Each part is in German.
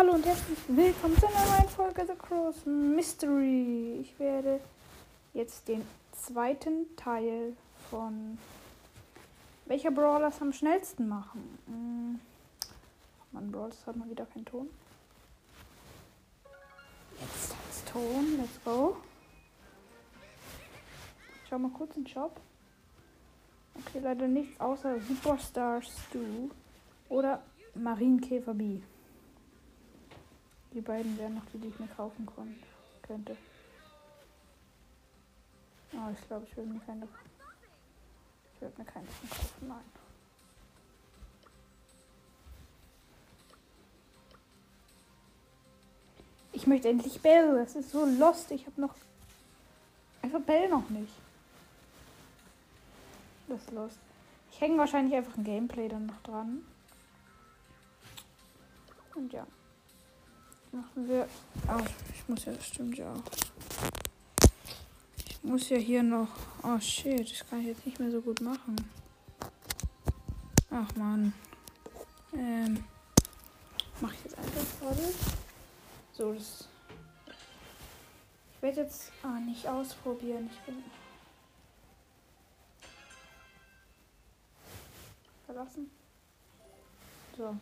hallo und herzlich willkommen zu einer neuen Folge The Cross Mystery. Ich werde jetzt den zweiten Teil von welcher Brawler es am schnellsten machen. Hm. Man Brawler hat mal wieder keinen Ton. Jetzt hat's Ton. Let's go. Schau mal kurz in den Shop. Okay, leider nichts außer Superstar Stu oder Marienkäfer B. Die beiden wären noch die, die ich mir kaufen konnte, könnte. Oh, ich glaube, ich würde mir keine. Ich würde mir keine kaufen, nein. Ich möchte endlich Bell. Das ist so lost. Ich habe noch. Einfach Bell noch nicht. Das ist lost. Ich hänge wahrscheinlich einfach ein Gameplay dann noch dran. Und ja. Machen wir. Oh, ich muss ja, das stimmt ja auch. Ich muss ja hier noch. Oh shit, das kann ich jetzt nicht mehr so gut machen. Ach man. Ähm. Mach ich jetzt einfach gerade. So, das. Ich werde jetzt ah, nicht ausprobieren. Ich bin. Verlassen. So.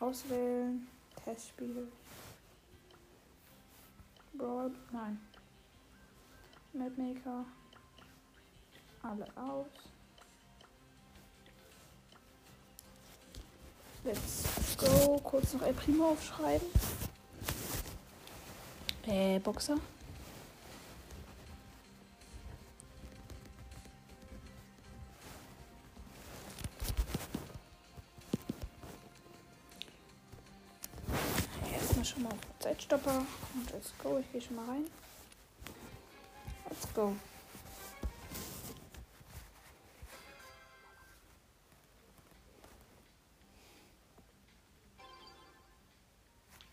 Auswählen. Testspiel. Brawl. Nein. Mapmaker. Alle aus. Let's go. Kurz noch El Primo aufschreiben. Äh, Boxer. Zeitstopper. Und let's go. Ich gehe schon mal rein. Let's go.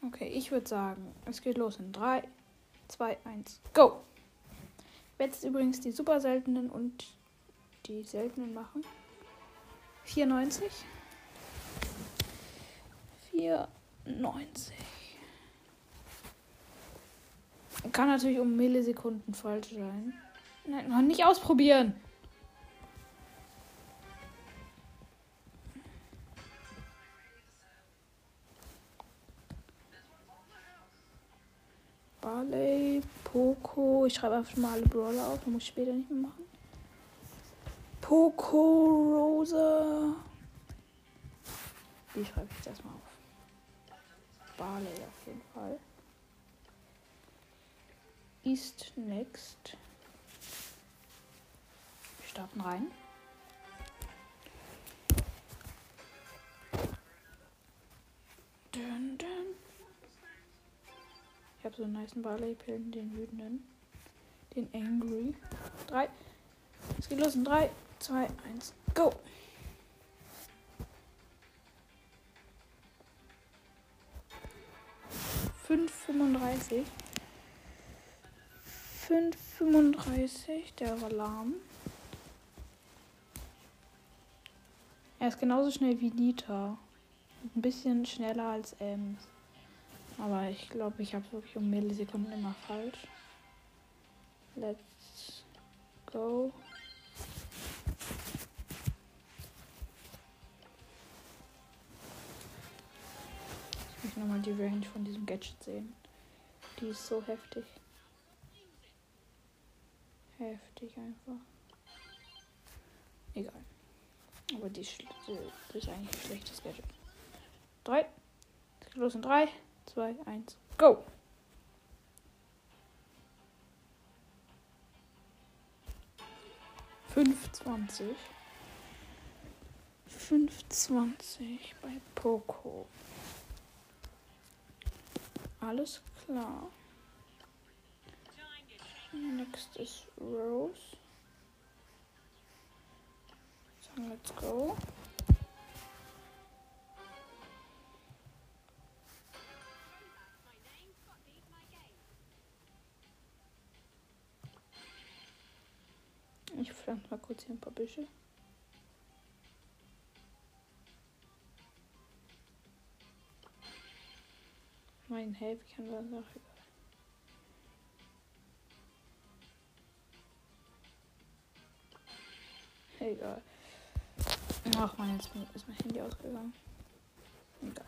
Okay, ich würde sagen, es geht los in 3, 2, 1, go! Ich werde jetzt übrigens die super seltenen und die seltenen machen. 94. 94. Kann natürlich um Millisekunden falsch sein. Nein, noch nicht ausprobieren. Barley, Poco. Ich schreibe einfach mal alle Brawler auf. Muss ich später nicht mehr machen. Poco, Rosa. Die schreibe ich jetzt erstmal auf. Barley auf jeden Fall. East next. Wir starten rein. Dun, dun. Ich habe so einen nice Barley-Pillen, den wütenden. Den Angry. Drei. Es geht los in 3, 2, 1, go! Fünf fünfunddreißig. 5,35. Der war lahm. Er ist genauso schnell wie Nita. Ein bisschen schneller als Ems. Aber ich glaube, ich habe wirklich um Millisekunden immer falsch. Let's go. Ich möchte nochmal die Range von diesem Gadget sehen. Die ist so heftig. Heftig einfach. Egal. Aber die, die ist eigentlich ein schlechtes Gadget. Drei. Los in drei, zwei, eins, go! Fünfzwanzig. Fünfzwanzig bei Poco. Alles klar. Next is Rose. So let's go. Ich pflanze mal kurz hier ein paar Büsche. helfe. Ich kann das auch Egal. Ach man, jetzt ist mein Handy ausgegangen. Egal.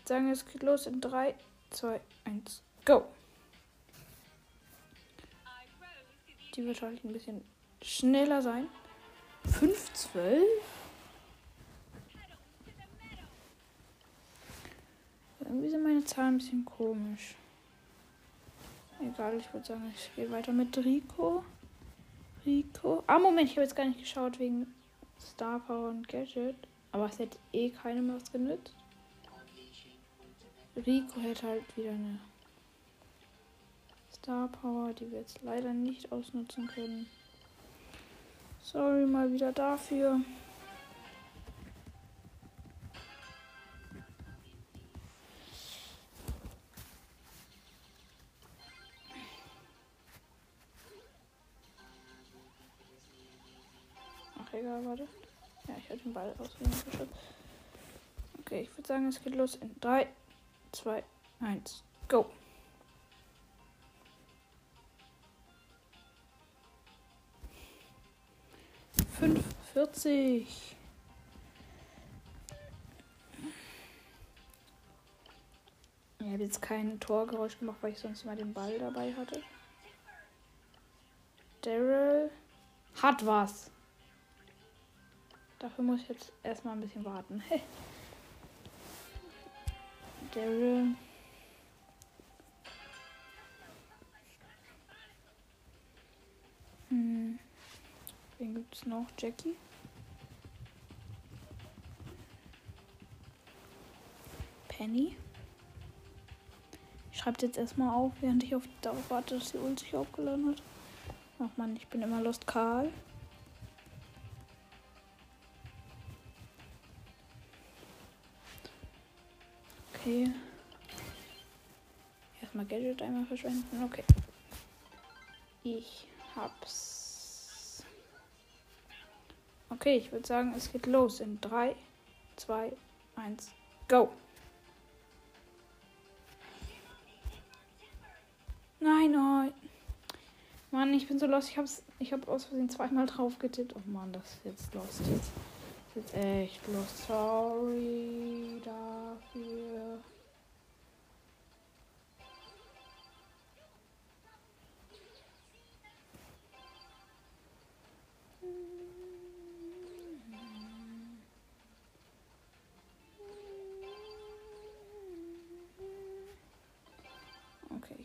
Ich sagen, es geht los in 3, 2, 1, go! Die wird halt ein bisschen schneller sein. 5, 12? Irgendwie sind meine Zahlen ein bisschen komisch. Egal, ich würde sagen, ich gehe weiter mit Rico. Rico. Ah, Moment, ich habe jetzt gar nicht geschaut wegen Star Power und Gadget. Aber es hätte eh keinem was genützt. Rico hätte halt wieder eine Star Power, die wir jetzt leider nicht ausnutzen können. Sorry mal wieder dafür. Egal, warte. Ja, ich habe den Ball ausgeschossen. Okay, ich würde sagen, es geht los in 3, 2, 1, go. Fünfundvierzig. Ich habe jetzt kein Torgeräusch gemacht, weil ich sonst mal den Ball dabei hatte. Daryl hat was. Dafür muss ich jetzt erstmal ein bisschen warten. Daryl. Hm. Wen gibt es noch? Jackie. Penny. Ich schreibe jetzt erstmal auf, während ich auf darauf warte, dass die Ult sich aufgeladen hat. Ach man, ich bin immer Lost Karl. Okay. Erstmal Gadget einmal verschwenden. Okay. Ich hab's. Okay, ich würde sagen, es geht los in 3, 2, 1, go. Nein, oh. Mann, ich bin so los. Ich hab's, ich hab aus Versehen zweimal drauf getippt. Oh Mann, das ist jetzt los. Jetzt jetzt echt los. Sorry dafür.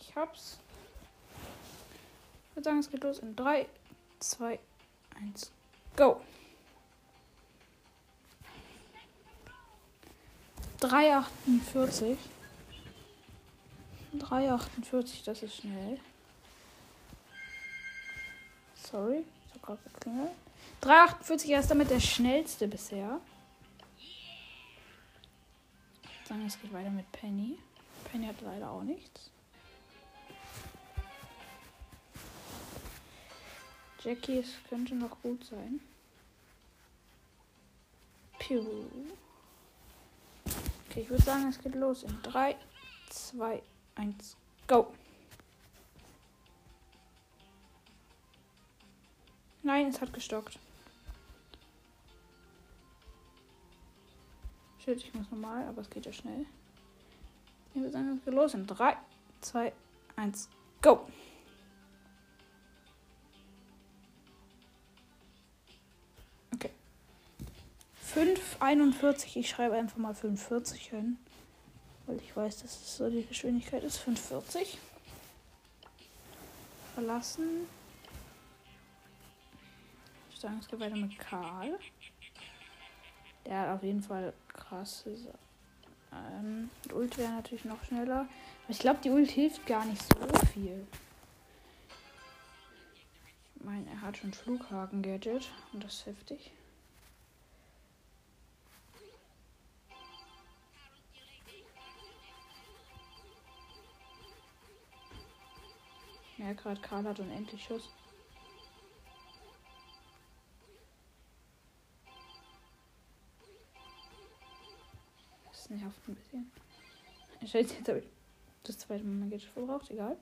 Ich hab's. Ich würde sagen, es geht los in 3, 2, 1, go! 3,48. 3,48, das ist schnell. Sorry, ich habe gerade geklingelt. 3,48, er ist damit der schnellste bisher. Dann es geht weiter mit Penny. Penny hat leider auch nichts. Jackie, es könnte noch gut sein. Pew. Okay, ich würde sagen, es geht los in 3, 2, 1, go. Nein, es hat gestockt. Shit, ich muss normal, aber es geht ja schnell. Ich würde sagen, es geht los in 3, 2, 1, go. 5,41. Ich schreibe einfach mal 45 hin. Weil ich weiß, dass es so die Geschwindigkeit ist. 5,40. Verlassen. Ich sage, es geht weiter mit Karl. Der hat auf jeden Fall krasse ähm, Ult wäre natürlich noch schneller. Aber ich glaube, die Ult hilft gar nicht so viel. Ich meine, er hat schon Flughaken-Gadget und das ist heftig. Ja, gerade Karl hat unendlich Schuss. Das nervt ein bisschen. Scheiße, jetzt habe ich das zweite Mal Gadget verbraucht, egal.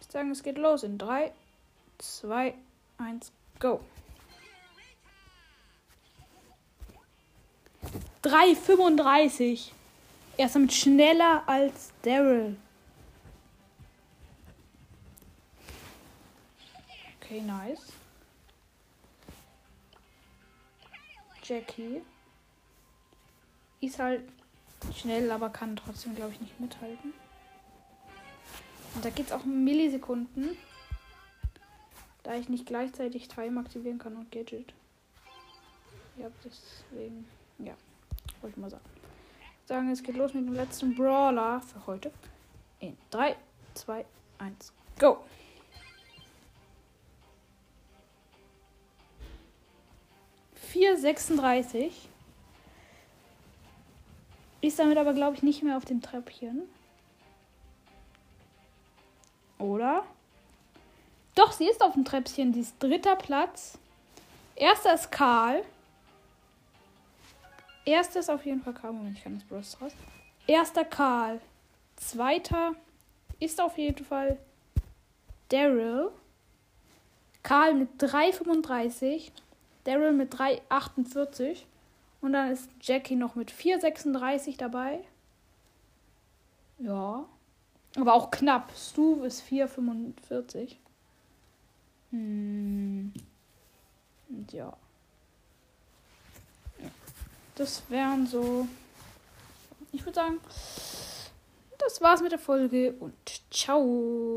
Ich würde sagen, es geht los in 3, 2, 1, go. 3,35. Er ist damit schneller als Daryl. Okay, nice. Jackie ist halt schnell, aber kann trotzdem, glaube ich, nicht mithalten. Und da geht es auch um Millisekunden. Da ich nicht gleichzeitig Time aktivieren kann und Gadget. Ja, deswegen, ja, wollte ich mal sagen. Sagen, es geht los mit dem letzten Brawler für heute. In 3, 2, 1, go! Vier sechsunddreißig. Ist damit aber, glaube ich, nicht mehr auf dem Treppchen. Oder? Doch, sie ist auf dem Treppchen. Sie ist dritter Platz. Erster ist Karl. Erster ist auf jeden Fall Karl. Moment, ich kann das Brust raus. Erster Karl. Zweiter ist auf jeden Fall Daryl. Karl mit 3,35. Daryl mit 3,48. Und dann ist Jackie noch mit 4,36 dabei. Ja. Aber auch knapp. Stu ist 4,45. Hm. Und ja. Das wären so. Ich würde sagen, das war's mit der Folge und ciao.